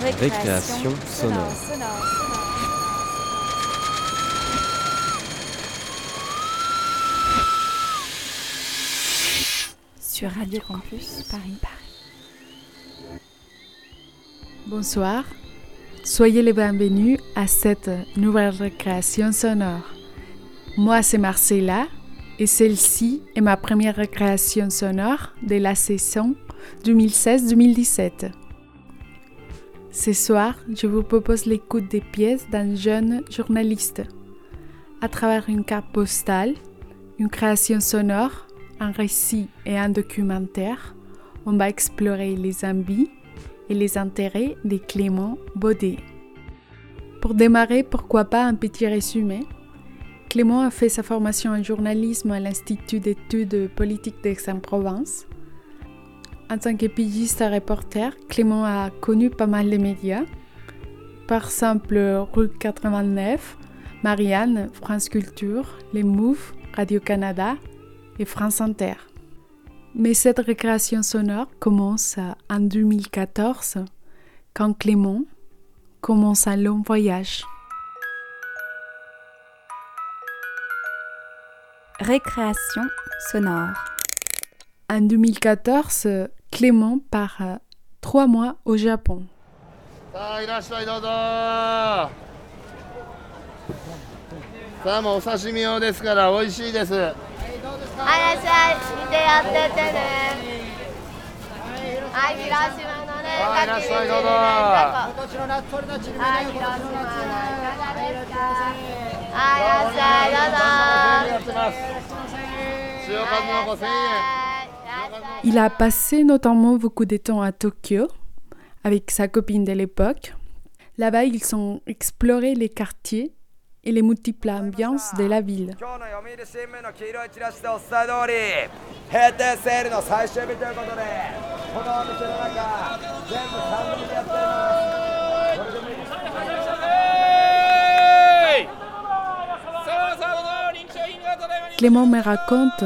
Récréation sonore. Sur Radio Campus Paris. Bonsoir, soyez les bienvenus à cette nouvelle récréation sonore. Moi, c'est Marcella et celle-ci est ma première récréation sonore de la saison 2016-2017. Ce soir, je vous propose l'écoute des pièces d'un jeune journaliste. À travers une carte postale, une création sonore, un récit et un documentaire, on va explorer les envies et les intérêts de Clément Baudet. Pour démarrer, pourquoi pas un petit résumé? Clément a fait sa formation en journalisme à l'Institut d'études politiques d'Aix-en-Provence. En tant que pigiste et reporter, Clément a connu pas mal de médias. Par exemple, Rue 89, Marianne, France Culture, Les Mouves, Radio-Canada et France Inter. Mais cette récréation sonore commence en 2014 quand Clément commence un long voyage. Récréation sonore. En 2014, Clément part euh, trois mois au Japon. さ il a passé notamment beaucoup de temps à Tokyo avec sa copine de l'époque. Là-bas, ils ont exploré les quartiers et les multiples ambiances de la ville. Clément me raconte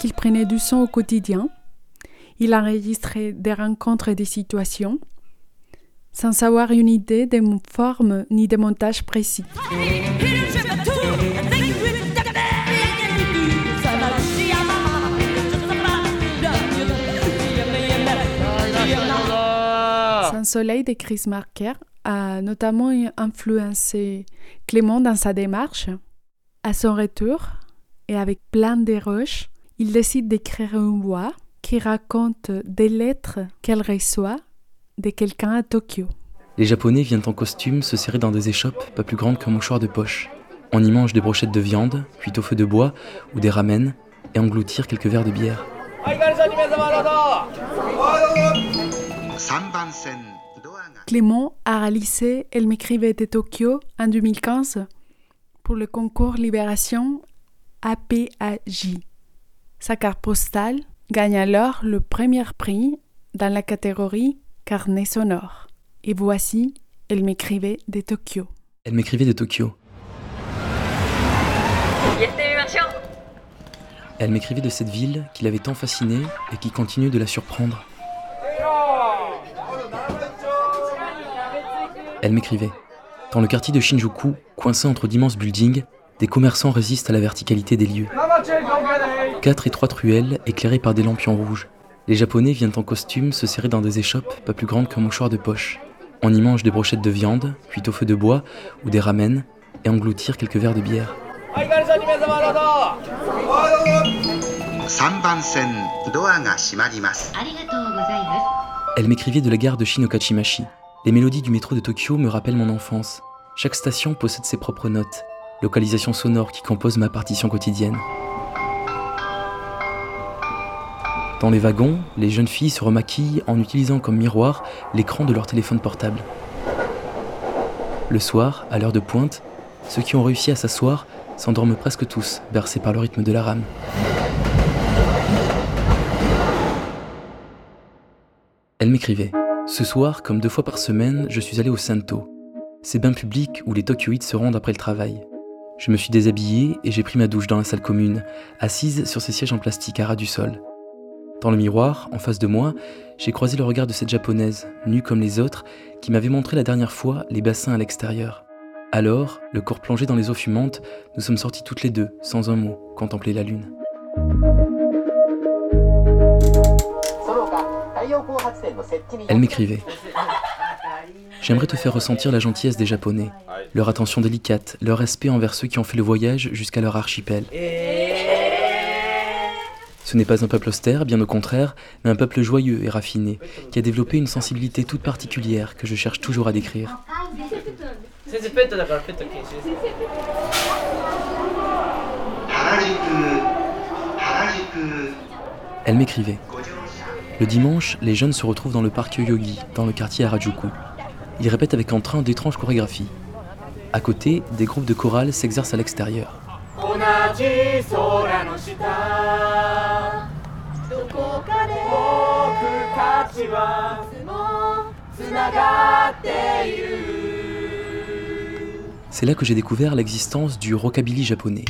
qu'il prenait du sang au quotidien il enregistrait des rencontres et des situations sans avoir une idée des formes ni des montages précis. Saint-Soleil de Chris Marker a notamment influencé Clément dans sa démarche. À son retour, et avec plein de roches, il décide d'écrire une voix qui raconte des lettres qu'elle reçoit de quelqu'un à Tokyo. Les Japonais viennent en costume se serrer dans des échoppes pas plus grandes qu'un mouchoir de poche. On y mange des brochettes de viande, cuites au feu de bois ou des ramen, et engloutir quelques verres de bière. Clément a réalisé Elle m'écrivait de Tokyo en 2015 pour le concours Libération APAJ. Sa carte postale gagne alors le premier prix dans la catégorie Carnet sonore. Et voici Elle m'écrivait de Tokyo. Elle m'écrivait de Tokyo. Elle m'écrivait de cette ville qui l'avait tant fascinée et qui continue de la surprendre. Elle m'écrivait. Dans le quartier de Shinjuku, coincé entre d'immenses buildings, des commerçants résistent à la verticalité des lieux. Quatre étroites ruelles éclairées par des lampions rouges. Les Japonais viennent en costume se serrer dans des échoppes pas plus grandes qu'un mouchoir de poche. On y mange des brochettes de viande, cuites au feu de bois ou des ramen, et engloutir quelques verres de bière. Elle m'écrivait de la gare de Shinokachimashi. Les mélodies du métro de Tokyo me rappellent mon enfance. Chaque station possède ses propres notes, localisations sonores qui composent ma partition quotidienne. Dans les wagons, les jeunes filles se remaquillent en utilisant comme miroir l'écran de leur téléphone portable. Le soir, à l'heure de pointe, ceux qui ont réussi à s'asseoir s'endorment presque tous, bercés par le rythme de la rame. Elle m'écrivait Ce soir, comme deux fois par semaine, je suis allé au Santo. Ces bains publics où les Tokyoïdes se rendent après le travail. Je me suis déshabillé et j'ai pris ma douche dans la salle commune, assise sur ces sièges en plastique à ras du sol. Dans le miroir, en face de moi, j'ai croisé le regard de cette japonaise, nue comme les autres, qui m'avait montré la dernière fois les bassins à l'extérieur. Alors, le corps plongé dans les eaux fumantes, nous sommes sortis toutes les deux, sans un mot, contempler la lune. Elle m'écrivait. J'aimerais te faire ressentir la gentillesse des Japonais, leur attention délicate, leur respect envers ceux qui ont fait le voyage jusqu'à leur archipel. Ce n'est pas un peuple austère, bien au contraire, mais un peuple joyeux et raffiné, qui a développé une sensibilité toute particulière que je cherche toujours à décrire. Elle m'écrivait. Le dimanche, les jeunes se retrouvent dans le parc Yogi, dans le quartier Harajuku. Ils répètent avec entrain d'étranges chorégraphies. À côté, des groupes de chorales s'exercent à l'extérieur. C'est là que j'ai découvert l'existence du rockabilly japonais.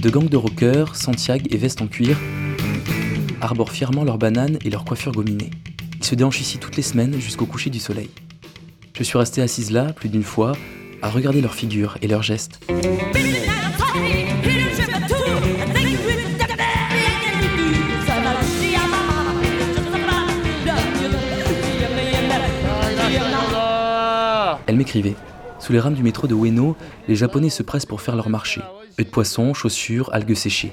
De gangs de rockers, Santiago et vestes en cuir arborent fièrement leurs bananes et leurs coiffures gominées. Ils se déhanchent ici toutes les semaines jusqu'au coucher du soleil. Je suis restée assise là, plus d'une fois, à regarder leurs figures et leurs gestes. Elle m'écrivait. Sous les rames du métro de Ueno, les Japonais se pressent pour faire leur marché. Œufs de poisson, chaussures, algues séchées.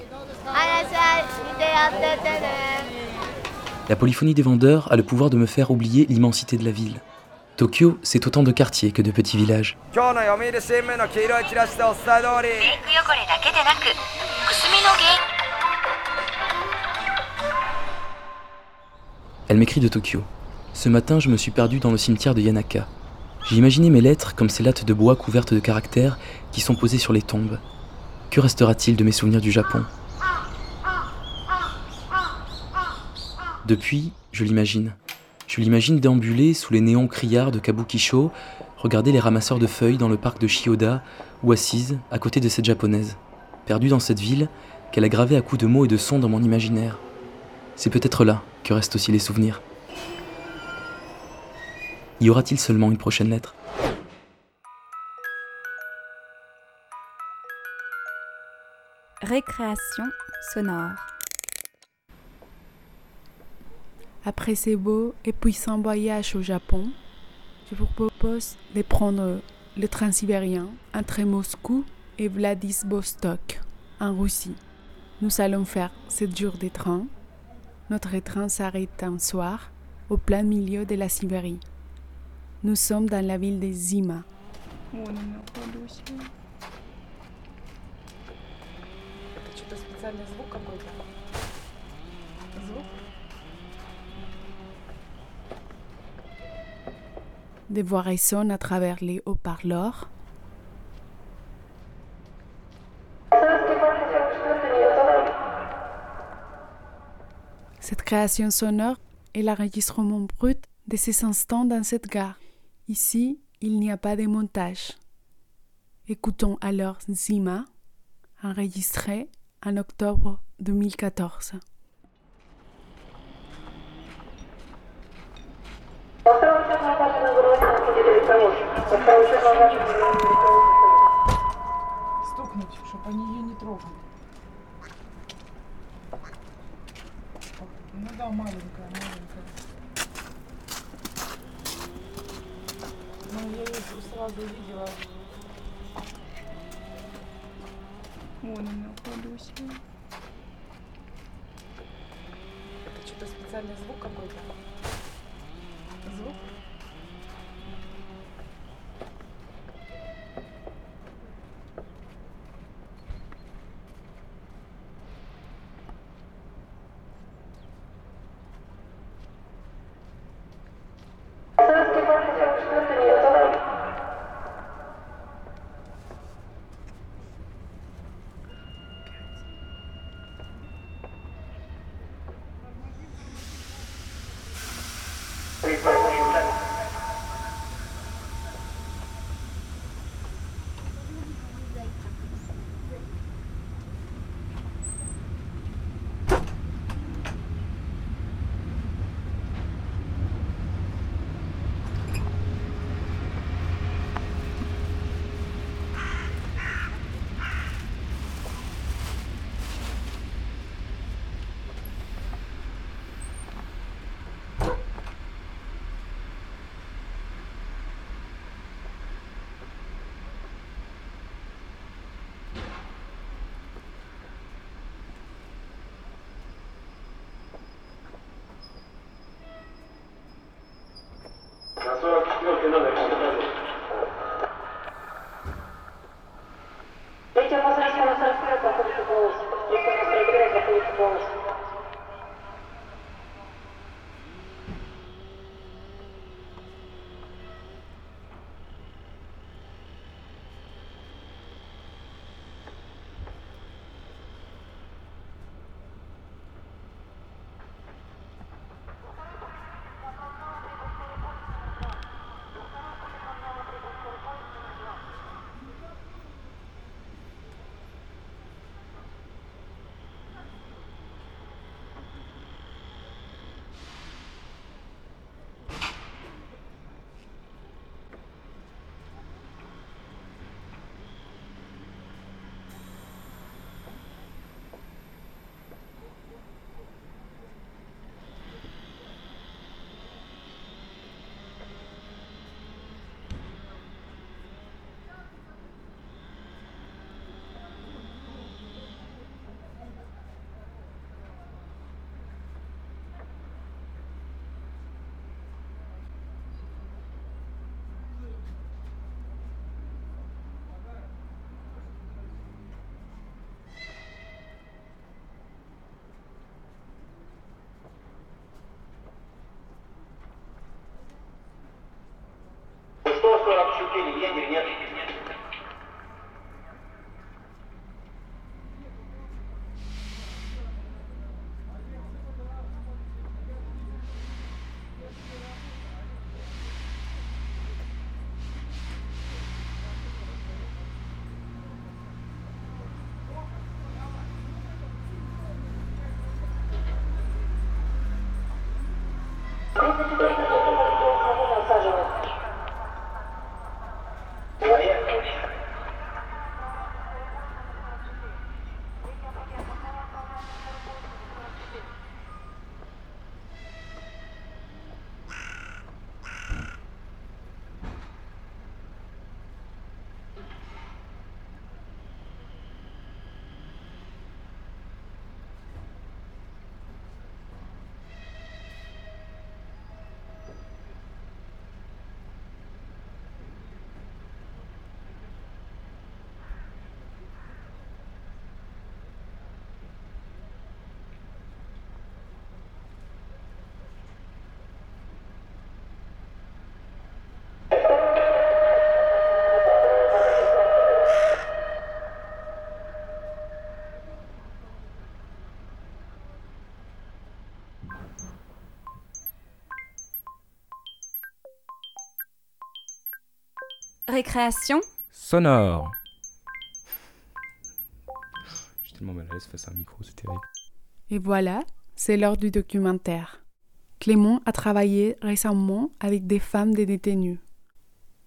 La polyphonie des vendeurs a le pouvoir de me faire oublier l'immensité de la ville. Tokyo, c'est autant de quartiers que de petits villages. Elle m'écrit de Tokyo. Ce matin, je me suis perdu dans le cimetière de Yanaka. J'ai imaginé mes lettres comme ces lattes de bois couvertes de caractères qui sont posées sur les tombes. Que restera-t-il de mes souvenirs du Japon? Depuis, je l'imagine. Je l'imagine déambuler sous les néons criards de Kabukisho, regarder les ramasseurs de feuilles dans le parc de Shioda ou assise à côté de cette japonaise, perdue dans cette ville qu'elle a gravée à coups de mots et de sons dans mon imaginaire. C'est peut-être là que restent aussi les souvenirs. Y aura-t-il seulement une prochaine lettre? Récréation sonore. Après ces beaux et puissants voyages au Japon, je vous propose de prendre le train sibérien entre Moscou et Vladivostok, en Russie. Nous allons faire 7 jours de train. Notre train s'arrête un soir au plein milieu de la Sibérie. Nous sommes dans la ville de Zima. Des voix résonnent à travers les haut-parleurs. Cette création sonore est l'enregistrement brut de ces instants dans cette gare. Ici, il n'y a pas de montage. Écoutons alors Zima, enregistré en octobre 2014. Стукнуть, чтобы они ее не трогали. Ну да, маленькая, маленькая. Ну, я ее сразу увидела. Вон она, Кладусия. Это что-то специальный звук какой-то? Звук? Thank you. вопрос вообще не имеет или нет. Récréation sonore. Je suis tellement mal à l'aise face à un micro, c'est terrible. Et voilà, c'est l'heure du documentaire. Clément a travaillé récemment avec des femmes des détenus.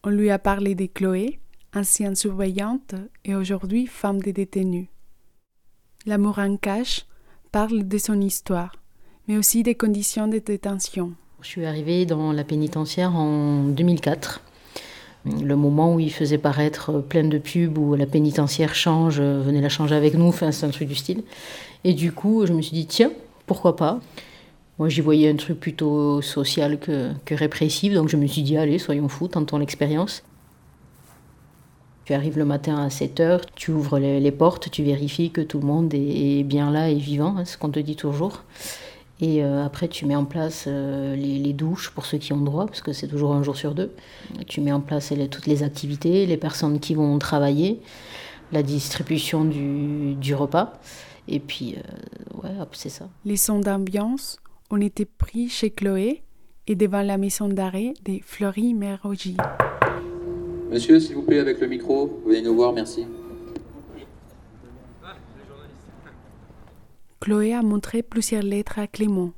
On lui a parlé de Chloé, ancienne surveillante et aujourd'hui femme des détenus. L'amour en cache parle de son histoire, mais aussi des conditions de détention. Je suis arrivée dans la pénitentiaire en 2004 le moment où il faisait paraître plein de pubs où la pénitentiaire change, euh, venez la changer avec nous, c'est un truc du style. Et du coup, je me suis dit, tiens, pourquoi pas? Moi, j'y voyais un truc plutôt social que, répressif, donc je me suis dit, allez, soyons fous, tentons l'expérience. Tu arrives le matin à 7h, tu ouvres les, portes, tu vérifies que tout le monde est, bien là et vivant, hein, ce qu'on te dit toujours. Et euh, après, tu mets en place euh, les, douches pour ceux qui ont droit, parce que c'est toujours un jour sur deux. Tu mets en place toutes les activités, les personnes qui vont travailler, la distribution du, repas. Et puis, euh, ouais, c'est ça. Les sons d'ambiance ont été pris chez Chloé et devant la maison d'arrêt des Fleury-Mérogis. Monsieur, s'il vous plaît, avec le micro, venez nous voir, merci. Chloé a montré plusieurs lettres à Clément.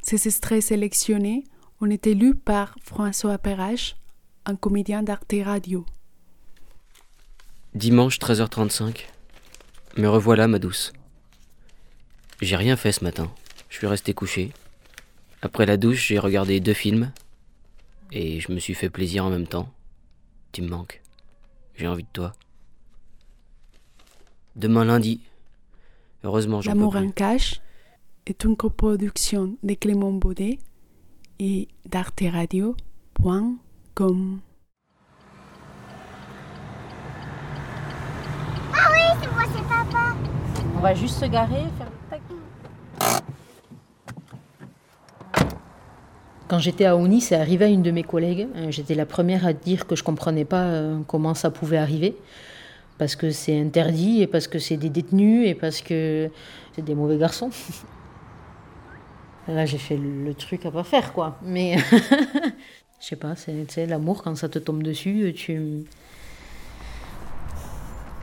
Ces extraits sélectionnés ont été lus par François Perrache, un comédien d'Arte Radio. Dimanche 13h35. Me revoilà, ma douce. J'ai rien fait ce matin. Je suis resté couché. Après la douche, j'ai regardé deux films. Et je me suis fait plaisir en même temps. Tu me manques. J'ai envie de toi. Demain lundi, Heureusement, j'en L'amour en cache est une coproduction de Clément Baudet et d'arteradio.com. Ah oui, c'est moi, c'est papa. On va juste se garer, faire Quand j'étais à Ouni, c'est arrivé à une de mes collègues. Euh, j'étais la première à dire que je comprenais pas euh, comment ça pouvait arriver parce que c'est interdit et parce que c'est des détenus et parce que c'est des mauvais garçons. Là, j'ai fait le truc à pas faire, quoi. Mais je sais pas, c'est l'amour quand ça te tombe dessus, tu.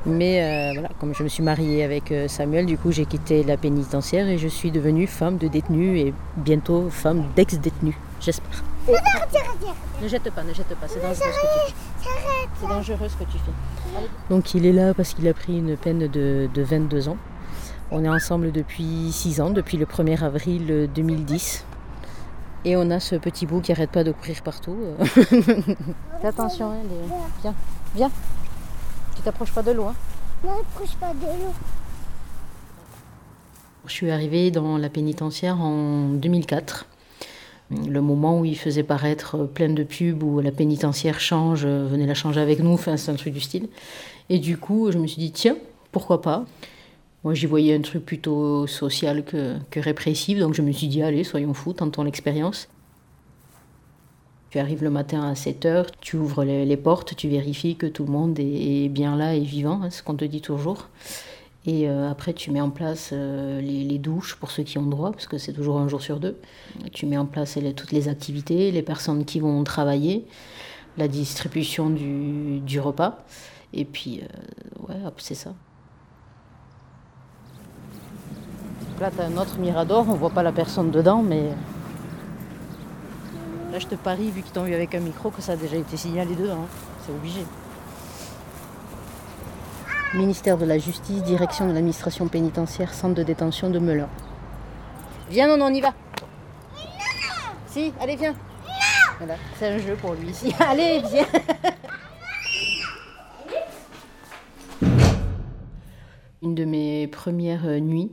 Mais euh, voilà, comme je me suis mariée avec euh, Samuel, du coup, j'ai quitté la pénitentiaire et je suis devenue femme de détenu et bientôt femme d'ex-détenu, j'espère. Ne jette pas, ne jette pas, c'est dangereux ce que tu fais. C'est dangereux ce que tu fais. Donc il est là parce qu'il a pris une peine de, 22 ans. On est ensemble depuis 6 ans, depuis le 1er avril 2010. Et on a ce petit bout qui arrête pas de courir partout. Fais attention, hein, viens, viens. Tu t'approches pas de l'eau. Hein. Non, approche pas de l'eau. Je suis arrivée dans la pénitentiaire en 2004 le moment où il faisait paraître plein de pubs où la pénitentiaire change, euh, venez la changer avec nous, enfin c'est un truc du style. Et du coup, je me suis dit, tiens, pourquoi pas? Moi, j'y voyais un truc plutôt social que, que répressif, donc je me suis dit, allez, soyons fous, tentons l'expérience. Tu arrives le matin à 7 heures, tu ouvres les, portes, tu vérifies que tout le monde est, bien là et vivant, hein, ce qu'on te dit toujours. Et euh, après, tu mets en place euh, les, douches pour ceux qui ont droit, parce que c'est toujours un jour sur deux. Tu mets en place toutes les activités, les personnes qui vont travailler, la distribution du, repas. Et puis, euh, ouais, hop, c'est ça. Là, tu as un autre mirador, on voit pas la personne dedans, mais Là, je te parie, vu qu'ils t'ont vu avec un micro, que ça a déjà été signalé dedans. Hein. C'est obligé. Ministère de la Justice, direction de l'administration pénitentiaire, centre de détention de Melun. Viens, non, on y va. Si, allez, viens. Voilà, c'est un jeu pour lui ici. Allez, viens. Une de mes premières nuits,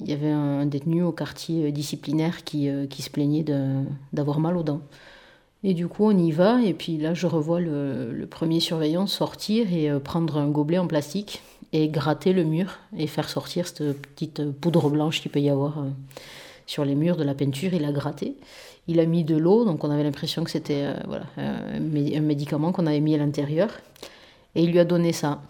il y avait un détenu au quartier disciplinaire qui, euh, qui se plaignait d'avoir mal aux dents. Et du coup, on y va, et puis là, je revois le, premier surveillant sortir et euh, prendre un gobelet en plastique et gratter le mur et faire sortir cette petite poudre blanche qu'il peut y avoir euh, sur les murs de la peinture. Il a gratté. Il a mis de l'eau, donc on avait l'impression que c'était voilà, un médicament qu'on avait mis à l'intérieur. Et il lui a donné ça.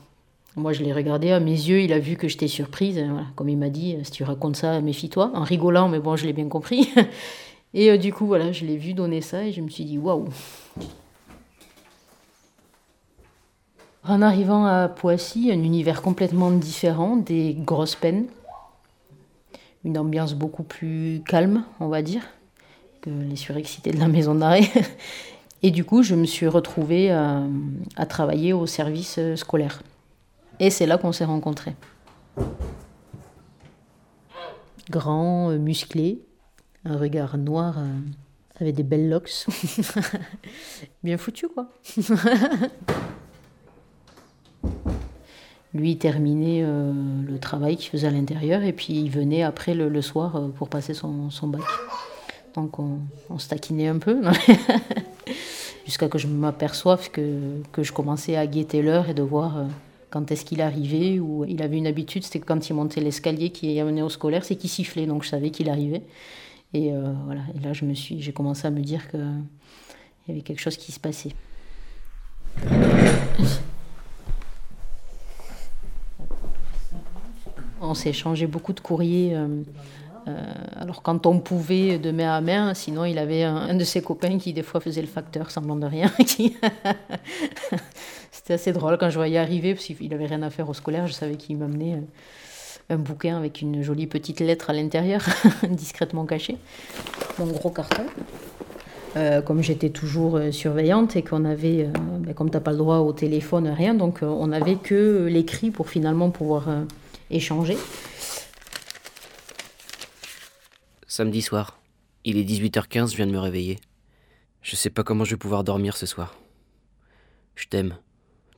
Moi, je l'ai regardé à mes yeux, il a vu que j'étais surprise. Comme il m'a dit, si tu racontes ça, méfie-toi. En rigolant, mais bon, je l'ai bien compris. Et euh, du coup, voilà, je l'ai vu donner ça et je me suis dit, waouh. En arrivant à Poissy, un univers complètement différent, des grosses peines, une ambiance beaucoup plus calme, on va dire, que les surexcités de la maison d'arrêt. Et du coup, je me suis retrouvée à travailler au service euh, scolaire. Et c'est là qu'on s'est rencontrés. Grand, euh, musclé, un regard noir euh, avec des belles locks. Bien foutu, quoi. Lui terminait euh, le travail qu'il faisait à l'intérieur et puis il venait après le, soir pour passer son, bac. Donc on, se taquinait un peu. Jusqu'à que je m'aperçoive que, que je commençais à guetter l'heure et de voir quand est-ce qu'il arrivait, ou il avait une habitude, c'était que quand il montait l'escalier qui amenait au scolaire, c'est qu'il sifflait, donc je savais qu'il arrivait. Et euh, voilà, et là je me suis, j'ai commencé à me dire qu'il y avait quelque chose qui se passait. On s'est échangé beaucoup de courriers. Euh, euh, alors quand on pouvait de main à main, sinon il avait un, de ses copains qui des fois faisait le facteur semblant de rien. C'était assez drôle quand je voyais arriver, parce qu'il n'avait rien à faire au scolaire, je savais qu'il m'amenait un bouquin avec une jolie petite lettre à l'intérieur, discrètement cachée, mon gros carton. Euh, comme j'étais toujours surveillante et qu'on avait, ben, comme tu pas le droit au téléphone, rien, donc on n'avait que l'écrit pour finalement pouvoir échanger. Samedi soir. Il est 18h15, je viens de me réveiller. Je sais pas comment je vais pouvoir dormir ce soir. Je t'aime.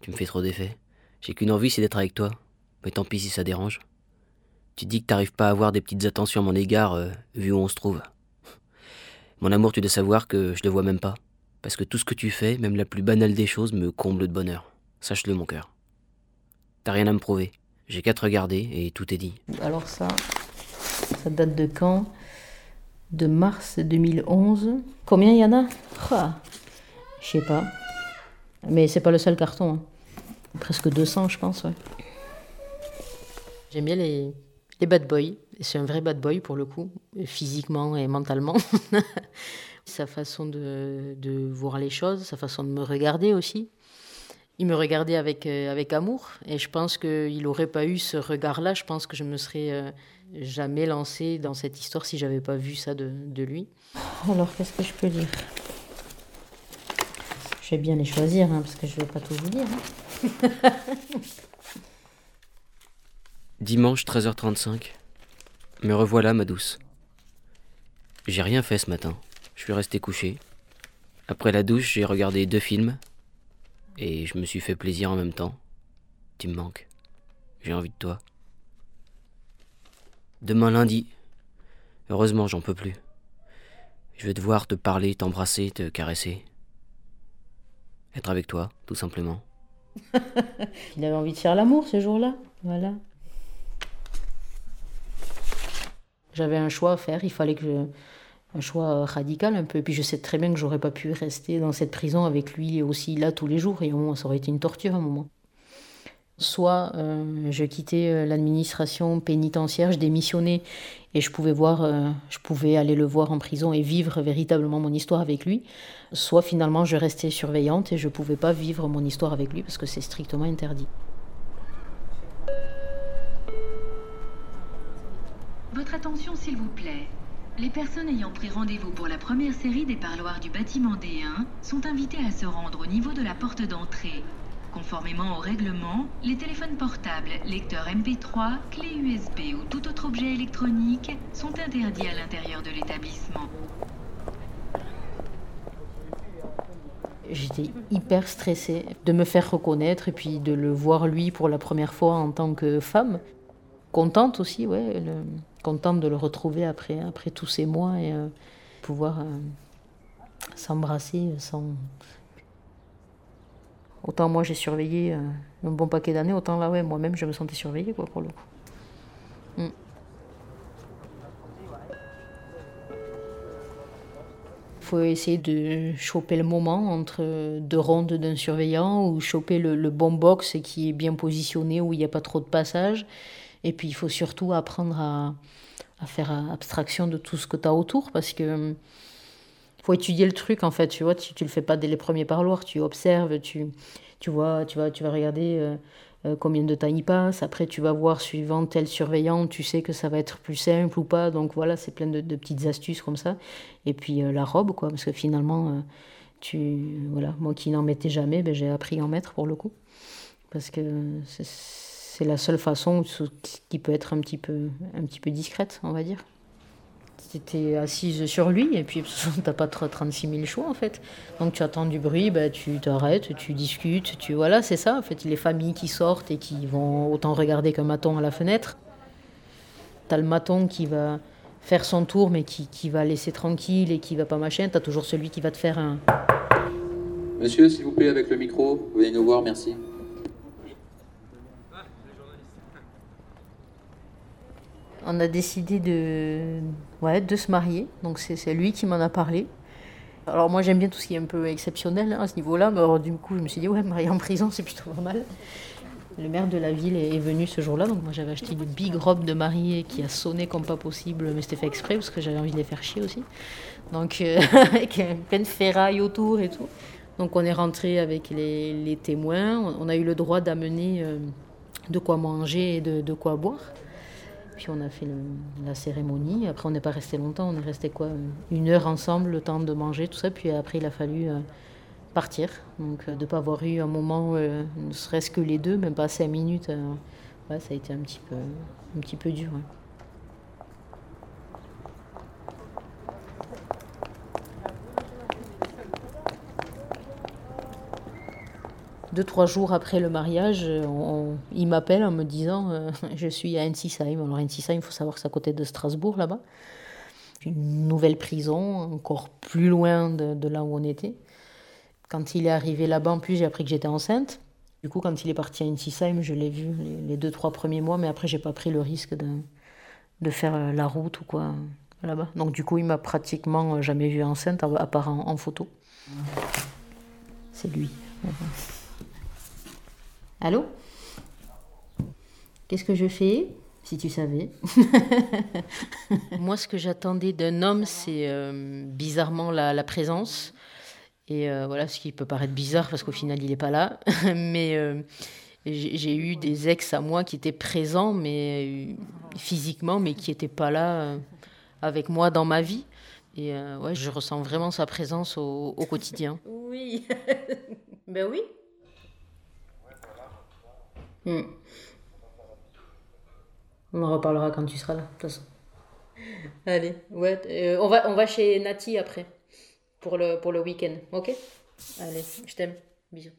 Tu me fais trop d'effet. J'ai qu'une envie, c'est d'être avec toi. Mais tant pis si ça dérange. Tu dis que t'arrives pas à avoir des petites attentions à mon égard, euh, vu où on se trouve. Mon amour, tu dois savoir que je le vois même pas. Parce que tout ce que tu fais, même la plus banale des choses, me comble de bonheur. Sache-le, mon cœur. T'as rien à me prouver. J'ai qu'à te regarder et tout est dit. Alors ça, ça date de quand? De mars 2011. Combien il y en a? Je sais pas. Mais c'est pas le seul carton. Hein. Presque 200, je pense. J'aime bien les, les bad boys. C'est un vrai bad boy pour le coup, physiquement et mentalement. sa façon de, de, voir les choses, sa façon de me regarder aussi. Il me regardait avec, euh, avec amour et je pense qu'il n'aurait pas eu ce regard-là. Je pense que je me serais euh, jamais lancé dans cette histoire si j'avais pas vu ça de, de lui. Alors, qu'est-ce que je peux dire? Je vais bien les choisir, hein, parce que je vais pas tout vous dire. Hein. Dimanche 13h35. Me revoilà, ma douce. J'ai rien fait ce matin. Je suis resté couché. Après la douche, j'ai regardé deux films. Et je me suis fait plaisir en même temps. Tu me manques. J'ai envie de toi. Demain lundi. Heureusement, j'en peux plus. Je vais devoir te parler, t'embrasser, te caresser. Être avec toi, tout simplement. Il avait envie de faire l'amour ce jour-là. Voilà. J'avais un choix à faire. Il fallait que un choix radical un peu. Et puis je sais très bien que j'aurais pas pu rester dans cette prison avec lui aussi là tous les jours. Et au moins, ça aurait été une torture à un moment. Soit euh, je quittais euh, l'administration pénitentiaire, je démissionnais et je pouvais voir, euh, je pouvais aller le voir en prison et vivre véritablement mon histoire avec lui. Soit finalement je restais surveillante et je pouvais pas vivre mon histoire avec lui parce que c'est strictement interdit. Attention s'il vous plaît. Les personnes ayant pris rendez-vous pour la première série des parloirs du bâtiment D1 sont invitées à se rendre au niveau de la porte d'entrée. Conformément au règlement, les téléphones portables, lecteurs MP3, clés USB ou tout autre objet électronique sont interdits à l'intérieur de l'établissement. J'étais hyper stressée de me faire reconnaître et puis de le voir lui pour la première fois en tant que femme. Contente aussi, ouais, contente de le retrouver après, après tous ces mois et euh, pouvoir euh, s'embrasser sans. Autant moi j'ai surveillé euh, un bon paquet d'années, autant là, ouais, moi-même je me sentais surveillée, quoi, pour le coup. Mm. faut essayer de choper le moment entre deux rondes d'un surveillant ou choper le, le bon box qui est bien positionné, où il n'y a pas trop de passage. Et puis il faut surtout apprendre à, à faire abstraction de tout ce que tu as autour parce que faut étudier le truc en fait, tu vois, tu, tu le fais pas dès les premiers parloirs, tu observes, tu, tu vois, tu vas, tu vas regarder euh, euh, combien de temps il passe, après tu vas voir suivant tel surveillant, tu sais que ça va être plus simple ou pas, donc voilà, c'est plein de, petites astuces comme ça. Et puis euh, la robe, quoi, parce que finalement, tu, voilà, moi qui n'en mettais jamais, ben, j'ai appris à en mettre pour le coup, parce que c'est- c'est la seule façon qui peut être un petit peu, discrète, on va dire. T'es assise sur lui et puis t'as pas trop 36 000 choix en fait. Donc tu attends du bruit, bah, tu t'arrêtes, tu discutes, tu voilà, c'est ça en fait. Les familles qui sortent et qui vont autant regarder qu'un maton à la fenêtre. T'as le maton qui va faire son tour mais qui, va laisser tranquille et qui va pas machin. T'as toujours celui qui va te faire un. Monsieur, s'il vous plaît, avec le micro, veuillez nous voir, merci. On a décidé de, ouais, de se marier. Donc c'est lui qui m'en a parlé. Alors moi j'aime bien tout ce qui est un peu exceptionnel hein, à ce niveau-là, mais alors, du coup je me suis dit ouais marier en prison c'est plutôt pas mal. Le maire de la ville est venu ce jour-là, donc moi j'avais acheté une big robe de mariée qui a sonné comme pas possible, mais c'était fait exprès parce que j'avais envie de les faire chier aussi. Donc euh, avec plein de ferrailles autour et tout. Donc on est rentré avec les, témoins, on a eu le droit d'amener euh, de quoi manger et de quoi boire. Puis on a fait la cérémonie. Après, on n'est pas resté longtemps. On est resté quoi Une heure ensemble, le temps de manger, tout ça. Puis après, il a fallu euh, partir. Donc, euh, de ne pas avoir eu un moment, euh, ne serait-ce que les deux, même pas cinq minutes, ça a été un petit peu, un petit peu dur. Deux, trois jours après le mariage, euh, il m'appelle en me disant euh, Je suis à Ensisheim. Alors, Ensisheim, il faut savoir que c'est à côté de Strasbourg, là-bas. Une nouvelle prison, encore plus loin de, là où on était. Quand il est arrivé là-bas, en plus, j'ai appris que j'étais enceinte. Du coup, quand il est parti à Ensisheim, je l'ai vu les, deux, trois premiers mois, mais après, j'ai pas pris le risque de, faire euh, la route ou quoi là-bas. Donc, du coup, il m'a pratiquement jamais vu enceinte, à part en photo. C'est lui. Allô? Qu'est-ce que je fais Si tu savais? Moi, ce que j'attendais d'un homme, c'est euh, bizarrement la, la présence. Et euh, voilà, ce qui peut paraître bizarre parce qu'au final, il n'est pas là. mais euh, j'ai eu des ex à moi qui étaient présents, mais physiquement, mais qui n'étaient pas là avec moi dans ma vie. Et euh, ouais, je ressens vraiment sa présence au, au quotidien. Oui. ben oui. Hmm. On en reparlera quand tu seras là, de toute façon. Allez, ouais, euh, on, va, on va chez Nati après, pour le, pour le week-end, ok? Allez, je t'aime, bisous.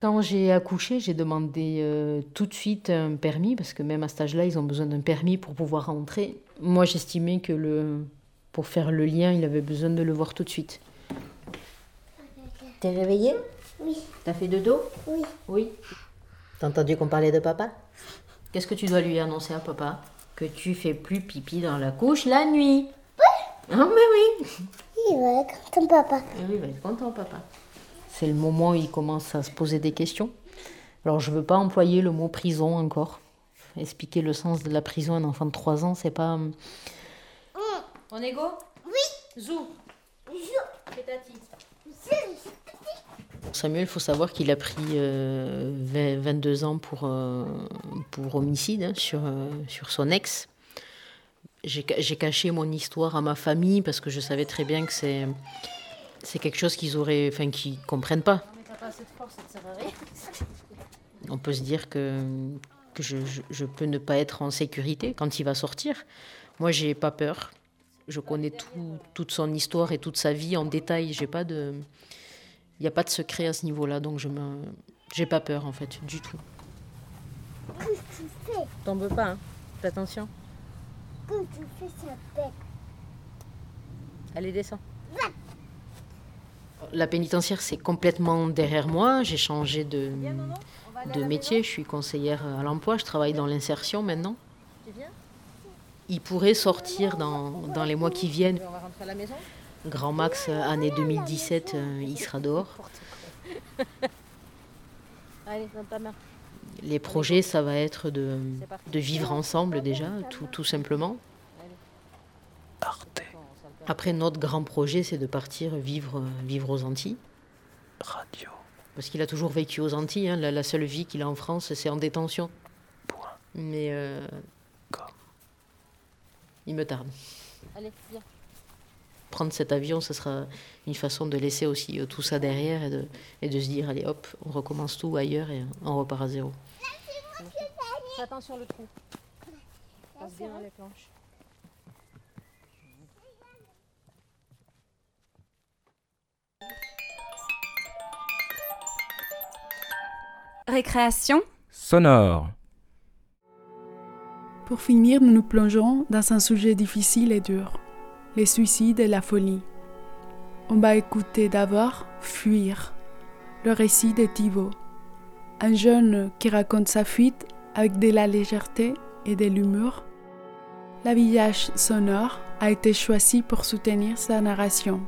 Quand j'ai accouché, j'ai demandé euh, tout de suite un permis, parce que même à cet âge-là, ils ont besoin d'un permis pour pouvoir rentrer. Moi, j'estimais que le, pour faire le lien, il avait besoin de le voir tout de suite. T'es réveillé Oui. T'as fait dodo? Oui. Oui. T'as entendu qu'on parlait de papa? Qu'est-ce que tu dois lui annoncer à papa? Que tu fais plus pipi dans la couche la nuit. Ah, mais oui Il va être content, papa. Eh oui, il va être content, papa. C'est le moment où il commence à se poser des questions. Alors, je ne veux pas employer le mot prison encore. Expliquer le sens de la prison à un enfant de 3 ans, c'est pas. On est go? Oui Zou Je... Samuel, il faut savoir qu'il a pris euh, 20 22 ans pour, euh, pour homicide hein, sur, euh, sur son ex. J'ai ca- j'ai caché mon histoire à ma famille parce que je savais très bien que c'est c'est quelque chose qu'ils auraient, enfin, qu'ils comprennent pas. On peut se dire que, que je, je- je peux ne pas être en sécurité quand il va sortir. Moi, j'ai pas peur. Je connais tout- toute son histoire et toute sa vie en détail. J'ai pas de, n'y a pas de secret à ce niveau-là, donc je me, j'ai pas peur en fait du tout. Qu'est-ce que tu fais? T'en veux pas, hein Fais attention. Quand tu fais ça. Allez, descends. La pénitentiaire, c'est complètement derrière moi. J'ai changé de, de métier. Je suis conseillère à l'emploi. Je travaille dans l'insertion maintenant. Il pourrait sortir dans, dans les mois qui viennent. On va rentrer à la maison Grand max, euh, année 2017, euh, il sera dehors. Allez, dans ta main. Les projets, ça va être de, de vivre ensemble déjà, tout, tout simplement. Après, notre grand projet, c'est de partir vivre, vivre aux Antilles. Radio. Parce qu'il a toujours vécu aux Antilles. hein. La, la seule vie qu'il a en France, c'est en détention. Mais euh, il me tarde. Allez, viens. Prendre cet avion, ce sera une façon de laisser aussi euh, tout ça derrière et de, et de se dire, allez hop, on recommence tout ailleurs et on repart à zéro. Attention le trou. Passe bien les planches. Récréation Sonore. Pour finir, nous nous plongeons dans un sujet difficile et dur, les suicides et la folie. On va écouter d'abord Fuir, le récit de Thibaut, un jeune qui raconte sa fuite avec de la légèreté et de l'humour. L'habillage sonore a été choisi pour soutenir sa narration.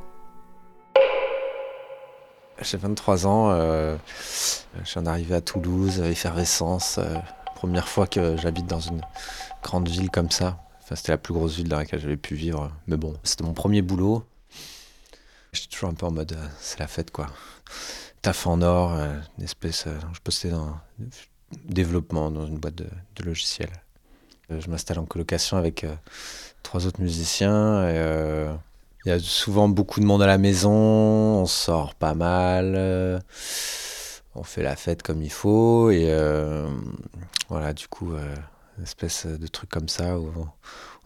J'ai 23 ans, euh, je viens d'arriver à Toulouse, effervescence. euh, première fois que j'habite dans une grande ville comme ça. Enfin, c'était la plus grosse ville dans laquelle j'avais pu vivre. Mais bon, c'était mon premier boulot. J'étais toujours un peu en mode, euh, c'est la fête quoi. Taf en or, euh, une espèce. euh, je postais dans développement dans une boîte de, logiciels. Euh, Je m'installe en colocation avec trois autres musiciens. il y a souvent beaucoup de monde à la maison, on sort pas mal, on fait la fête comme il faut, et voilà, du coup, espèce de truc comme ça où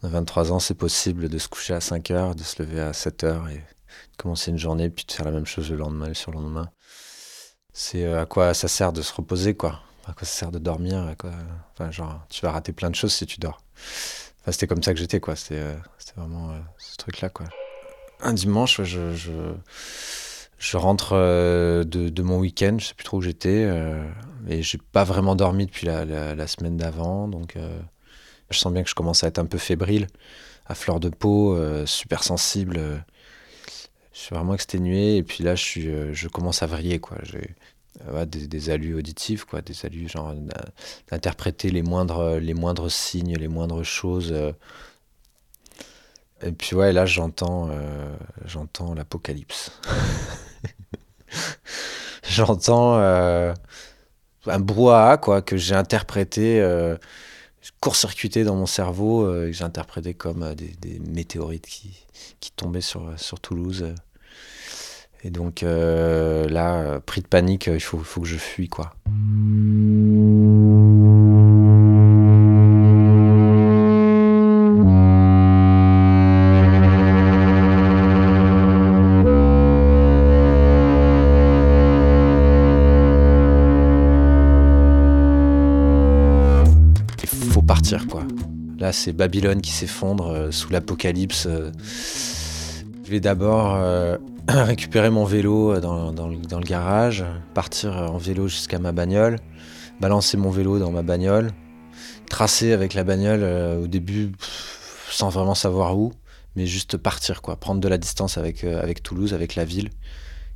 on a 23 ans, c'est possible de se coucher à 5 heures, de se lever à 7 heures et de commencer une journée, puis de faire la même chose le lendemain et le surlendemain. C'est euh, à quoi ça sert de se reposer, quoi? À quoi ça sert de dormir, quoi... Enfin, genre, tu vas rater plein de choses si tu dors. Enfin, c'était comme ça que j'étais, quoi. C'était euh, vraiment euh, ce truc-là, quoi. Un dimanche, je, je rentre euh, de, mon week-end, je sais plus trop où j'étais, euh, et j'ai pas vraiment dormi depuis la, semaine d'avant, donc euh, je sens bien que je commence à être un peu fébrile, à fleur de peau, super sensible. je suis vraiment exténué, et puis là, je, commence à vriller, quoi. J'ai des, des allus auditifs, quoi, des allus genre d'in- d'interpréter les moindres, signes, les moindres choses. et puis ouais, là j'entends l'apocalypse. j'entends euh, un brouhaha quoi que j'ai interprété, euh, court-circuité dans mon cerveau, euh, que j'ai interprété comme des, météorites qui, qui tombaient sur, sur Toulouse. Et donc là, pris de panique, il faut, faut que je fuis quoi. C'est Babylone qui s'effondre euh, sous l'apocalypse. euh. Je vais d'abord euh, récupérer mon vélo dans, le, garage, partir en vélo jusqu'à ma bagnole, balancer mon vélo dans ma bagnole, tracer avec la bagnole au début sans vraiment savoir où, mais juste partir, quoi. Prendre de la distance avec, Toulouse, avec la ville.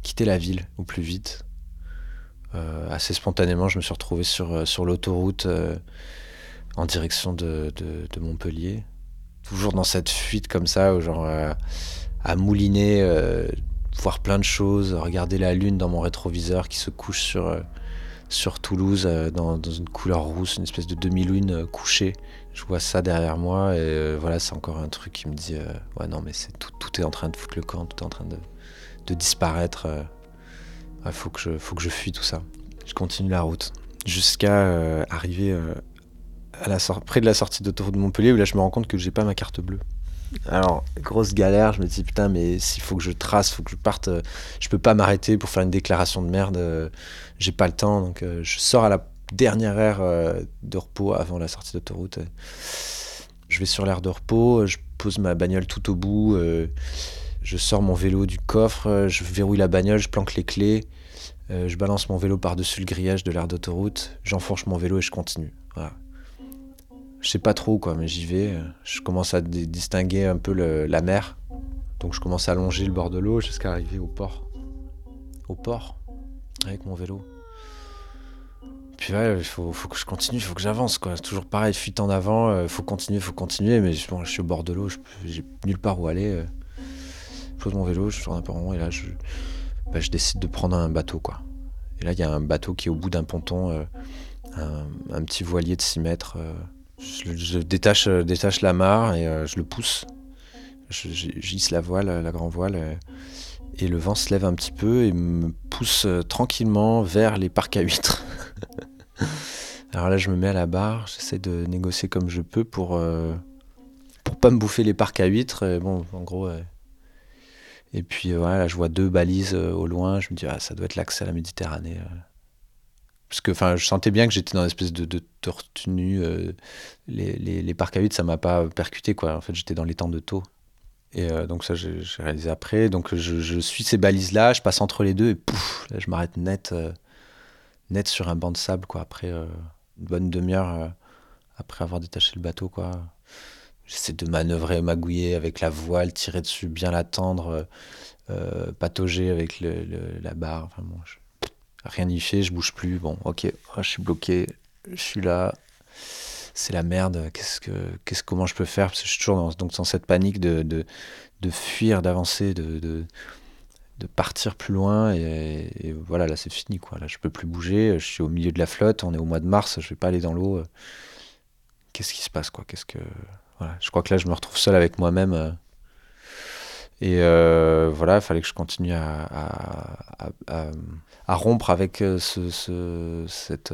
Quitter la ville au plus vite. Assez spontanément, je me suis retrouvé sur l'autoroute en direction de, de, Montpellier. Toujours dans cette fuite comme ça, genre à mouliner, voir plein de choses, regarder la lune dans mon rétroviseur qui se couche sur, sur Toulouse dans, une couleur rousse, une espèce de demi-lune couchée je vois ça derrière moi et euh, voilà, c'est encore un truc qui me dit euh, ouais non mais c'est tout, tout est en train de foutre le camp, tout est en train de, de disparaître. Il euh. faut que je faut que je fuis tout ça. Je continue la route jusqu'à arriver à la près de la sortie d'autoroute de Montpellier où là je me rends compte que j'ai pas ma carte bleue. Alors, grosse galère, je me dis putain, mais s'il faut que je trace, faut que je parte, je peux pas m'arrêter pour faire une déclaration de merde, j'ai pas le temps, donc je sors à la dernière aire euh, de repos avant la sortie d'autoroute. Je vais sur l'aire de repos, je pose ma bagnole tout au bout, euh, je sors mon vélo du coffre, je verrouille la bagnole, je planque les clés, euh, je balance mon vélo par-dessus le grillage de l'aire d'autoroute, j'enfourche mon vélo et je continue. Voilà. Je sais pas trop quoi, mais j'y vais. Je commence à distinguer un peu la mer. Donc je commence à longer le bord de l'eau jusqu'à arriver au port. Au port, avec mon vélo. Puis ouais, il faut, que je continue, il faut que j'avance. quoi. Toujours pareil, fuite en avant, il euh, faut continuer, il faut continuer. Mais je, je suis au bord de l'eau, j'ai nulle part où aller. Euh. je pose mon vélo, je tourne un peu rond et là, je, bah, je décide de prendre un bateau. quoi. Et là, il y a un bateau qui est au bout d'un ponton, euh, un, petit voilier de 6 mètres. Je, détache, détache la mare et je le pousse. Je, hisse la voile, la grand voile. et le vent se lève un petit peu et me pousse tranquillement vers les parcs à huîtres. Alors là, je me mets à la barre, j'essaie de négocier comme je peux pour, euh, pas me bouffer les parcs à huîtres. Et bon, en gros. Et puis euh, voilà, je vois deux balises euh, au loin. Je me dis, ah, ça doit être l'accès à la Méditerranée. Parce que enfin, je sentais bien que j'étais dans une espèce de, de retenue. Les, les, les, parcs à huîtres, ça m'a pas percuté. quoi. En fait, j'étais dans les temps de taux. Et donc ça, j'ai réalisé après. Donc je, je suis ces balises-là, je passe entre les deux et pouf, là, je m'arrête net net sur un banc de sable, quoi, après euh, une bonne demi-heure, euh, après avoir détaché le bateau, quoi. J'essaie de manœuvrer, magouiller avec la voile, tirer dessus, bien l'attendre, euh, patauger avec le, la barre. Enfin, bon, rien n'y fait, je bouge plus. Bon, ok, oh, je suis bloqué, je suis là. C'est la merde. Qu'est-ce que, qu'est-ce, comment je peux faire? Parce que je suis toujours dans, donc, cette panique de, de, de fuir, d'avancer, de, de de partir plus loin et, voilà là c'est fini quoi là je peux plus bouger je suis au milieu de la flotte on est au mois de mars je vais pas aller dans l'eau qu'est-ce qui se passe quoi? Qu'est-ce que voilà je crois que là je me retrouve seul avec moi-même euh. Et euh, voilà il fallait que je continue à, à, rompre avec euh, ce, ce, cette,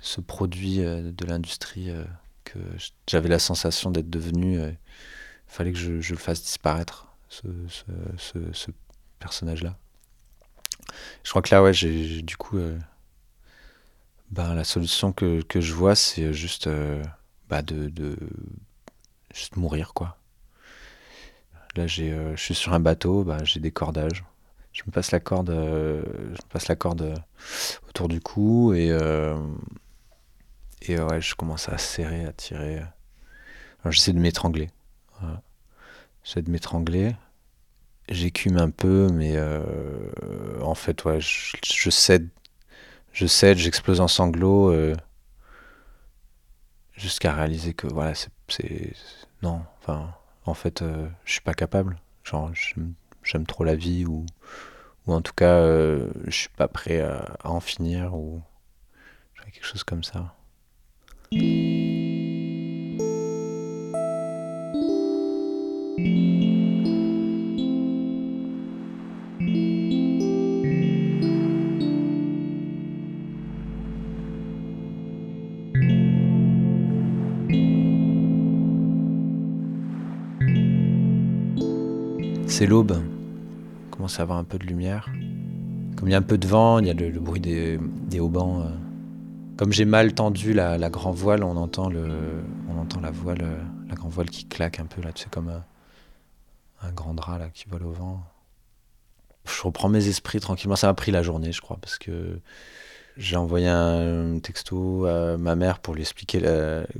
ce produit de l'industrie que j'avais la sensation d'être devenu il fallait que je, le fasse disparaître ce, ce, personnage-là. Je crois que là, ouais, du coup. Euh, ben, la solution que, que je vois, c'est juste euh, bah, de, de, juste mourir, quoi. Là, j'ai, euh, je suis sur un bateau, bah, j'ai des cordages. Je me passe la corde, je me passe la corde autour du cou et, et ouais, je commence à serrer, à tirer. j'essaie de m'étrangler. J'essaie de m'étrangler j'écume un peu, mais euh, en fait, ouais, je, cède, je cède, j'explose en sanglots, euh, jusqu'à réaliser que voilà, c'est, non, enfin, en fait, euh, je suis pas capable. J'aime trop la vie ou, en tout cas, je suis pas prêt à, à en finir ou quelque chose comme ça. C'est l'aube. Il commence à avoir un peu de lumière. Comme il y a un peu de vent, il y a le, bruit des, haubans. Euh. Comme j'ai mal tendu la, grand voile, on entend, le, on entend la voile, euh, la grand voile qui claque un peu là, sais, comme un, grand drap qui vole au vent. Je reprends mes esprits tranquillement. Ça m'a pris la journée, je crois, parce que j'ai envoyé un texto à ma mère pour lui expliquer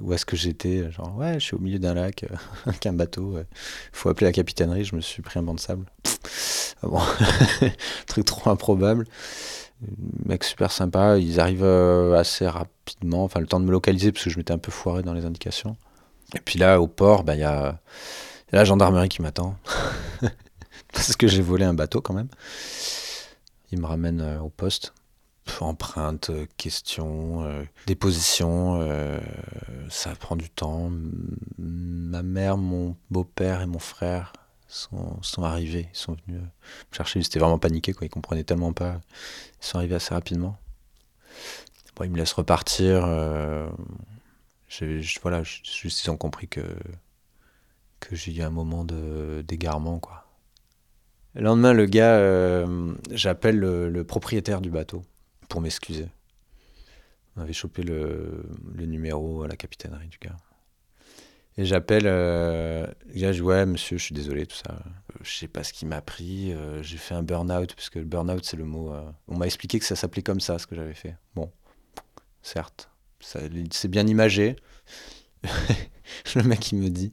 où est-ce que j'étais. Genre, ouais, je suis au milieu d'un lac avec un bateau. Il faut appeler la capitainerie. Je me suis pris un banc de sable. Ah bon, truc trop improbable. Mec super sympa. Ils arrivent assez rapidement. Enfin, le temps de me localiser parce que je m'étais un peu foiré dans les indications. Et puis là, au port, bah, il y, a, la gendarmerie qui m'attend. parce que j'ai volé un bateau quand même. Ils me ramènent au poste empreintes, questions, euh, dépositions, euh, ça prend du temps. Ma mère, mon beau-père et mon frère sont, sont, arrivés, ils sont venus me chercher. Ils étaient vraiment paniqués, quoi. ils comprenaient tellement pas. Ils sont arrivés assez rapidement. Bon, ils me laissent repartir. Euh, voilà, juste ils ont compris que, j'ai eu un moment d'égarement. Le lendemain, le gars, j'appelle le propriétaire du bateau pour m'excuser. On avait chopé le, numéro à la capitainerie du gars. Et j'appelle, euh, je dis ouais monsieur, je suis désolé, tout ça. Je sais pas ce qui m'a pris, euh, j'ai fait un burn-out, parce que le burn-out c'est le mot... Euh, on m'a expliqué que ça s'appelait comme ça, ce que j'avais fait. Bon, certes, c'est bien imagé. le mec il me dit,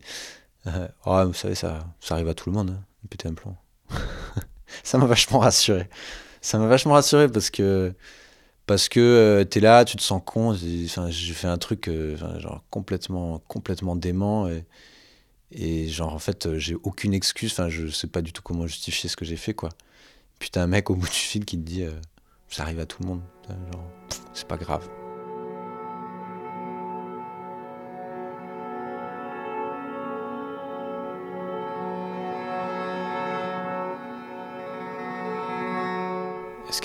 oh, vous savez, ça, ça arrive à tout le monde, hein, péter un plomb. ça m'a vachement rassuré. Ça m'a vachement rassuré parce que parce que euh, tu es là, tu te sens con. J'ai fait un truc euh, genre complètement, complètement dément. Et, et genre, en fait, euh, j'ai aucune excuse. Enfin, je sais pas du tout comment justifier ce que j'ai fait, quoi. Puis t'as un mec au bout du fil qui te dit Ça arrive à tout le monde. Genre, c'est pas grave.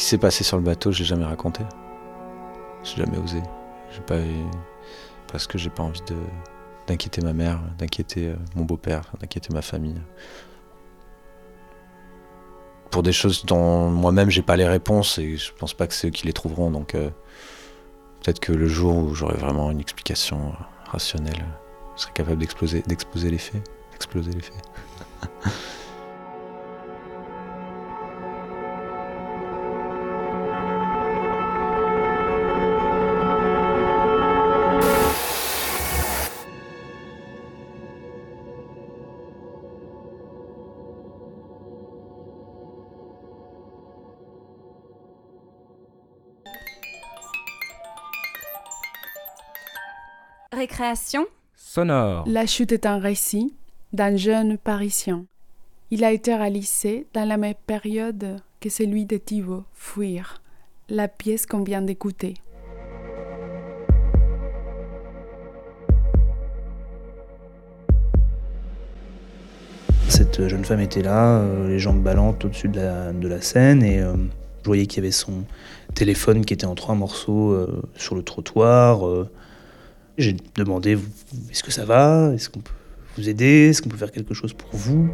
S'est passé sur le bateau, j'ai jamais raconté. J'ai jamais osé. J'ai pas parce que j'ai pas envie de d'inquiéter ma mère, d'inquiéter euh, mon beau-père, d'inquiéter ma famille. Pour des choses dont moi-même j'ai pas les réponses et je pense pas que c'est eux qui les trouveront. Donc euh, peut-être que le jour où j'aurai vraiment une explication euh, rationnelle, je serai capable d'exploser, d'exposer les faits, d'exploser les faits. Sonore. La chute est un récit d'un jeune parisien. Il a été réalisé dans la même période que celui de Thibaut, Fuir, la pièce qu'on vient d'écouter. Cette jeune femme était là, euh, les jambes ballantes au-dessus de la, de la scène, et euh, je voyais qu'il y avait son téléphone qui était en trois morceaux euh, sur le trottoir. J'ai demandé est-ce que ça va? Est-ce qu'on peut vous aider? Est-ce qu'on peut faire quelque chose pour vous?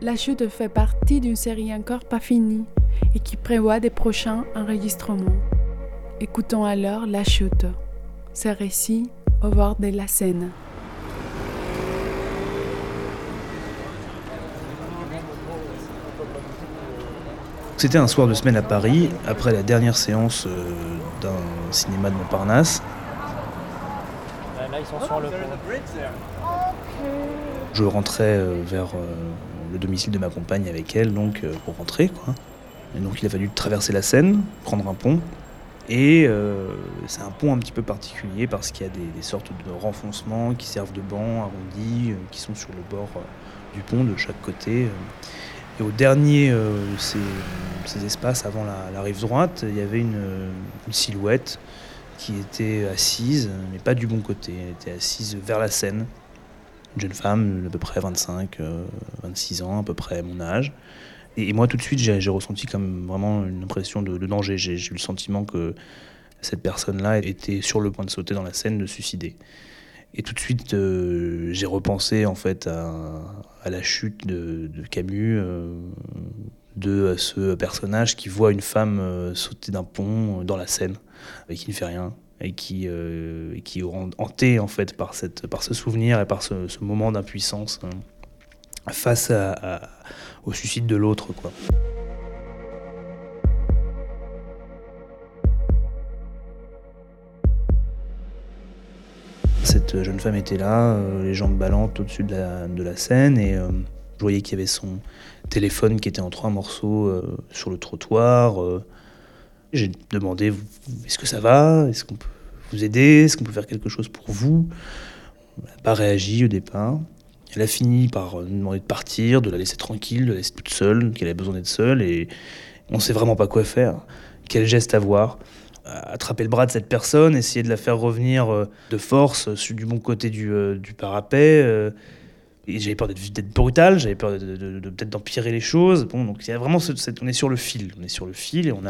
La chute fait partie d'une série encore pas finie et qui prévoit des prochains enregistrements. Écoutons alors La chute, ce récit au bord de la Seine. C'était un soir de semaine à Paris, après la dernière séance euh, d'un cinéma de Montparnasse. Je rentrais euh, vers euh, le domicile de ma compagne avec elle, donc pour rentrer. Quoi. Et donc il a fallu traverser la Seine, prendre un pont. Et c'est un pont un petit peu particulier parce qu'il y a des, sortes de renfoncements qui servent de bancs arrondis, qui sont sur le bord du pont de chaque côté. Et au dernier de euh, ces, espaces, avant la, rive droite, il y avait une, silhouette qui était assise, mais pas du bon côté. Elle était assise vers la Seine. Une jeune femme d'à peu près 25, 26 euh, ans, à peu près mon âge. Et, moi, tout de suite, j'ai ressenti comme vraiment une impression de, de danger. J'ai eu le sentiment que cette personne-là était sur le point de sauter dans la Seine, de suicider. Et tout de suite, euh, j'ai repensé en fait à, la chute de, Camus, euh, de euh, ce personnage qui voit une femme euh, sauter d'un pont euh, dans la Seine et qui ne fait rien et qui, est hanté en fait par, cette, par ce souvenir et par ce, moment d'impuissance face au suicide de l'autre. quoi. Cette jeune femme était là, les jambes ballantes au-dessus de la, de scène et je voyais qu'il y avait son téléphone qui était en trois morceaux euh, sur le trottoir. euh. J'ai demandé est-ce que ça va? Est-ce qu'on peut vous aider? Est-ce qu'on peut faire quelque chose pour vous? Elle n'a pas réagi au départ. Elle a fini par nous demander de partir, de la laisser tranquille, de la laisser toute seule, qu'elle avait besoin d'être seule, et on ne sait vraiment pas quoi faire. Quel geste avoir attraper le bras de cette personne, essayer de la faire revenir euh, de force euh, du bon côté euh, du parapet. J'avais peur d'être brutal, j'avais peur de, peut-être d'empirer les choses. Bon, il y a vraiment ce- cette- on est sur le fil, on est sur le fil et on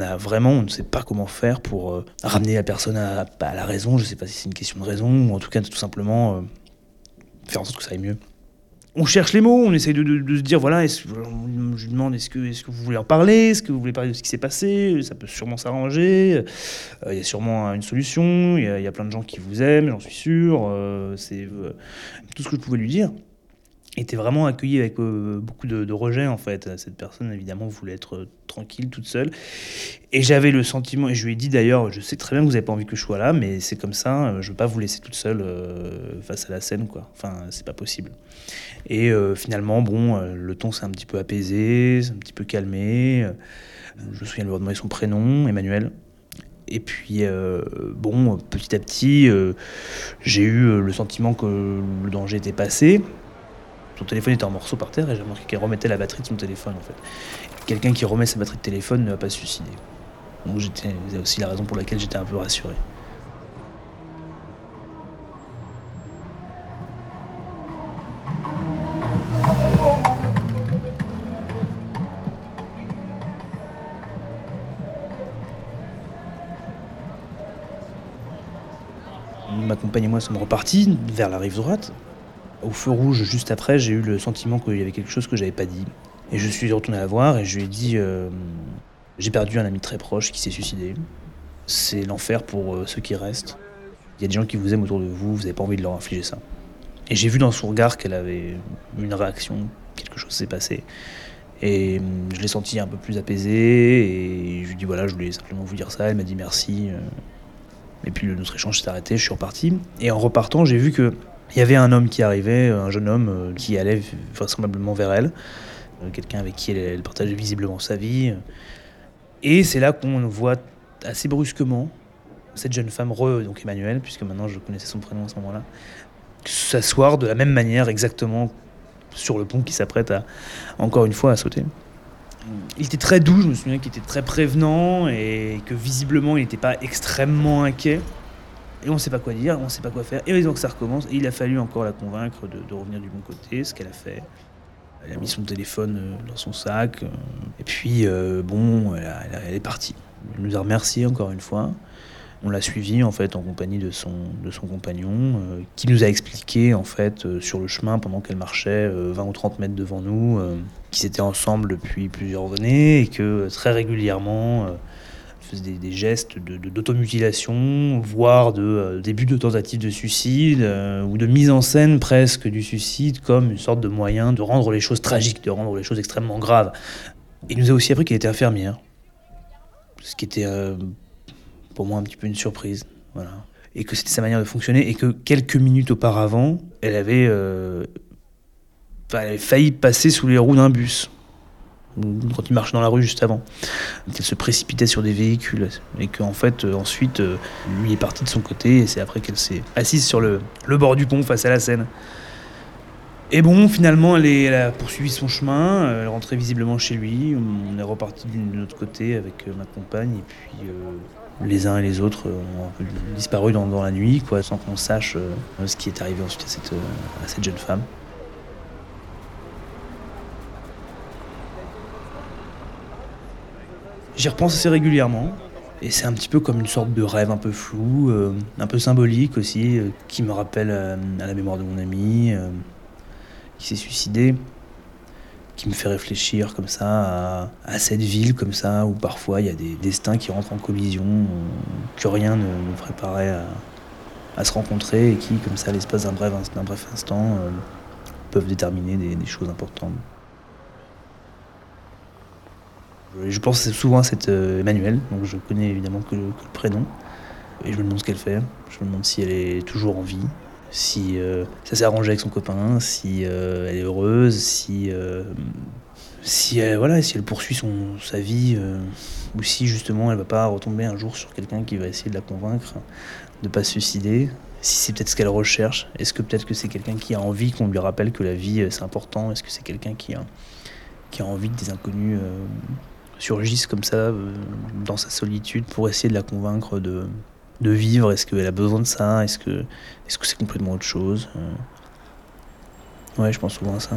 a vraiment, on ne sait pas comment faire pour euh, ramener la personne à, à la raison. Je ne sais pas si c'est une question de raison ou en tout cas tout simplement euh, faire en sorte que ça aille mieux on cherche les mots, on essaye de, se dire voilà, je lui demande est-ce que, vous voulez en parler, est-ce que vous voulez parler de ce qui s'est passé, ça peut sûrement s'arranger, Euh, il y a sûrement une solution, il y, y a plein de gens qui vous aiment, j'en suis sûr, euh, c'est euh, tout ce que je pouvais lui dire était vraiment accueilli avec euh, beaucoup de, rejet en fait. Cette personne évidemment voulait être euh, tranquille, toute seule. Et j'avais le sentiment, et je lui ai dit d'ailleurs, je sais très bien que vous n'avez pas envie que je sois là, mais c'est comme ça, euh, je veux pas vous laisser toute seule face à la scène, quoi. Enfin, c'est pas possible. Et finalement, bon, le ton s'est un petit peu apaisé, s'est un petit peu calmé. Je me souviens de lui avoir demandé son prénom, Emmanuel. Et puis, bon, petit à petit, j'ai eu le sentiment que le danger était passé. Son téléphone était en morceaux par terre et j'ai remarqué qu'elle remettait la batterie de son téléphone en fait. Quelqu'un qui remet sa batterie de téléphone ne va pas se suicider. Donc j'étais, c'est aussi la raison pour laquelle j'étais un peu rassuré. Ma compagne et moi sommes repartis vers la rive droite. Au feu rouge, juste après, j'ai eu le sentiment qu'il y avait quelque chose que j'avais pas dit. Et je suis retourné la voir et je lui ai dit euh, J'ai perdu un ami très proche qui s'est suicidé. C'est l'enfer pour euh, ceux qui restent. Il y a des gens qui vous aiment autour de vous, vous n'avez pas envie de leur infliger ça. Et j'ai vu dans son regard qu'elle avait une réaction, quelque chose s'est passé. Et hum, je l'ai senti un peu plus apaisé et je lui ai dit voilà, je voulais simplement vous dire ça. Elle m'a dit merci. euh. Et puis notre échange s'est arrêté, je suis reparti. Et en repartant, j'ai vu que il y avait un homme qui arrivait, un jeune homme euh, qui allait vraisemblablement vers elle, euh, quelqu'un avec qui elle, partageait visiblement sa vie. Et c'est là qu'on voit assez brusquement cette jeune femme, re, donc Emmanuel, puisque maintenant je connaissais son prénom à ce moment-là, s'asseoir de la même manière exactement sur le pont qui s'apprête encore une fois, à sauter. Il était très doux, je me souviens qu'il était très prévenant et que visiblement il n'était pas extrêmement inquiet. Et on ne sait pas quoi dire, on ne sait pas quoi faire. Et donc ça recommence. Et il a fallu encore la convaincre de, revenir du bon côté, ce qu'elle a fait. Elle a mis son téléphone euh, dans son sac. euh, et puis, euh, bon, elle, est partie. Elle nous a remercié encore une fois. On l'a suivi en fait en compagnie de son, de son compagnon, qui nous a expliqué en fait sur le chemin pendant qu'elle marchait euh, 20 ou 30 mètres devant nous, qu'ils étaient ensemble depuis plusieurs années et que très régulièrement faisait des, gestes de- de- d'automutilation, voire de euh, début de tentative de suicide, euh, ou de mise en scène presque du suicide comme une sorte de moyen de rendre les choses tragiques, de rendre les choses extrêmement graves. Il nous a aussi appris qu'elle était infirmière, ce qui était euh, pour moi un petit peu une surprise. Voilà. Et que c'était sa manière de fonctionner, et que quelques minutes auparavant, elle avait, elle avait failli passer sous les roues d'un bus quand il marchait dans la rue juste avant. Qu'elle se précipitait sur des véhicules et qu'en fait, euh, ensuite, euh, lui est parti de son côté et c'est après qu'elle s'est assise sur le, bord du pont face à la Seine. Et bon, finalement, elle, a poursuivi son chemin, euh, elle rentrait visiblement chez lui. On est reparti de notre côté avec euh, ma compagne et puis les uns et les autres ont disparu dans, la nuit, quoi, sans qu'on sache ce qui est arrivé ensuite à cette jeune femme. J'y repense assez régulièrement. Et c'est un petit peu comme une sorte de rêve un peu flou, euh, un peu symbolique aussi, euh, qui me rappelle euh, à la mémoire de mon ami qui s'est suicidé, qui me fait réfléchir comme ça à, cette ville comme ça, où parfois il y a des destins qui rentrent en collision, que rien ne, ne préparait à, se rencontrer et qui, comme ça, à l'espace d'un bref, instant, peuvent déterminer des choses importantes. Je pense souvent à cet euh, Emmanuel, donc je connais évidemment que le, prénom. Et je me demande ce qu'elle fait. Je me demande si elle est toujours en vie, si euh, ça s'est arrangé avec son copain, si euh, elle est heureuse, si, euh, elle, voilà, si elle poursuit son, sa vie, ou si justement elle va pas retomber un jour sur quelqu'un qui va essayer de la convaincre de pas se suicider. Si c'est peut-être ce qu'elle recherche, est-ce que peut-être que c'est quelqu'un qui a envie qu'on lui rappelle que la vie c'est important? Est-ce que c'est quelqu'un qui a, qui a envie que des inconnus surgissent comme ça dans sa solitude pour essayer de la convaincre de, vivre Est-ce qu'elle a besoin de ça? Est-ce que est-ce que c'est complètement autre chose? Euh? Ouais, je pense souvent à ça.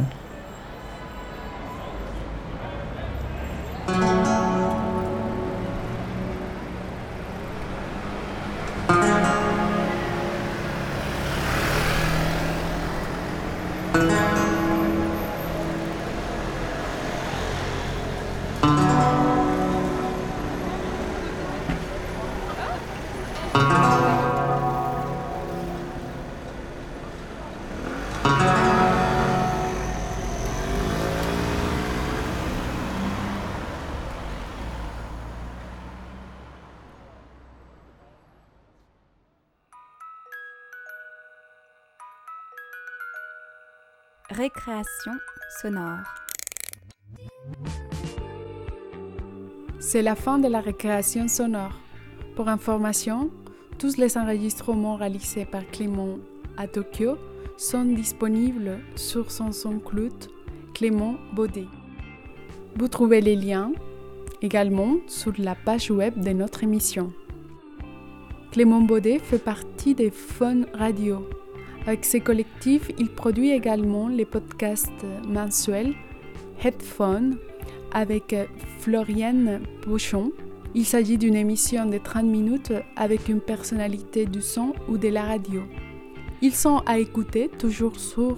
Récréation sonore. C'est la fin de la récréation sonore. Pour information, tous les enregistrements réalisés par Clément à Tokyo sont disponibles sur son SoundCloud Clément Baudet. Vous trouvez les liens également sur la page web de notre émission. Clément Baudet fait partie des Fun Radio, avec ses collectifs, il produit également les podcasts mensuels Headphone avec Floriane Pochon. Il s'agit d'une émission de 30 minutes avec une personnalité du son ou de la radio. Ils sont à écouter toujours sur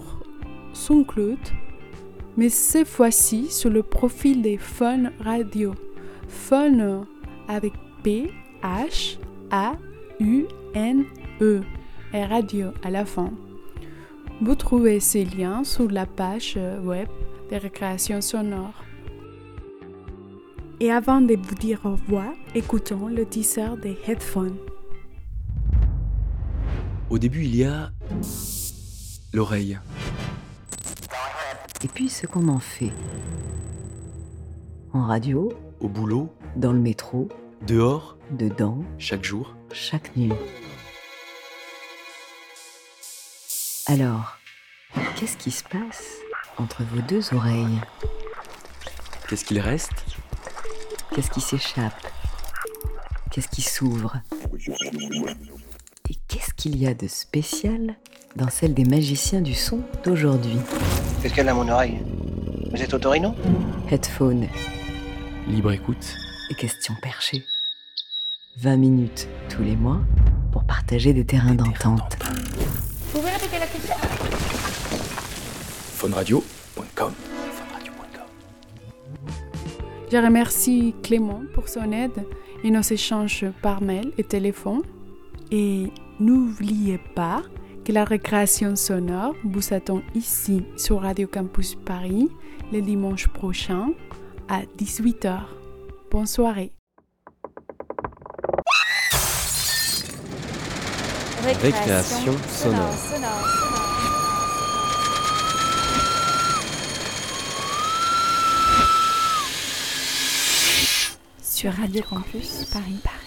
SoundCloud, mais cette fois-ci sur le profil des Fun Radio. Fun avec P H A U N E et radio à la fin. Vous trouvez ces liens sur la page web de récréation sonore. Et avant de vous dire au revoir, écoutons le teaser des headphones. Au début, il y a l'oreille. Et puis ce qu'on en fait. En radio. Au boulot. Dans le métro. Dehors. Dedans. Chaque jour. Chaque nuit. Alors, qu'est-ce qui se passe entre vos deux oreilles? Qu'est-ce qu'il reste? Qu'est-ce qui s'échappe? Qu'est-ce qui s'ouvre? Et qu'est-ce qu'il y a de spécial dans celle des magiciens du son d'aujourd'hui? Qu'est-ce qu'elle a mon oreille Vous êtes Torino Headphone. Libre écoute. Et questions perchées. 20 minutes tous les mois pour partager des terrains d'entente. Vous pouvez répéter la question? Fonradio.com Je remercie Clément pour son aide et nos échanges par mail et téléphone. Et n'oubliez pas que la récréation sonore vous attend ici sur Radio Campus Paris le dimanche prochain à 18h. Bonne soirée. Récréation sonore. Sur Radio Campus Paris.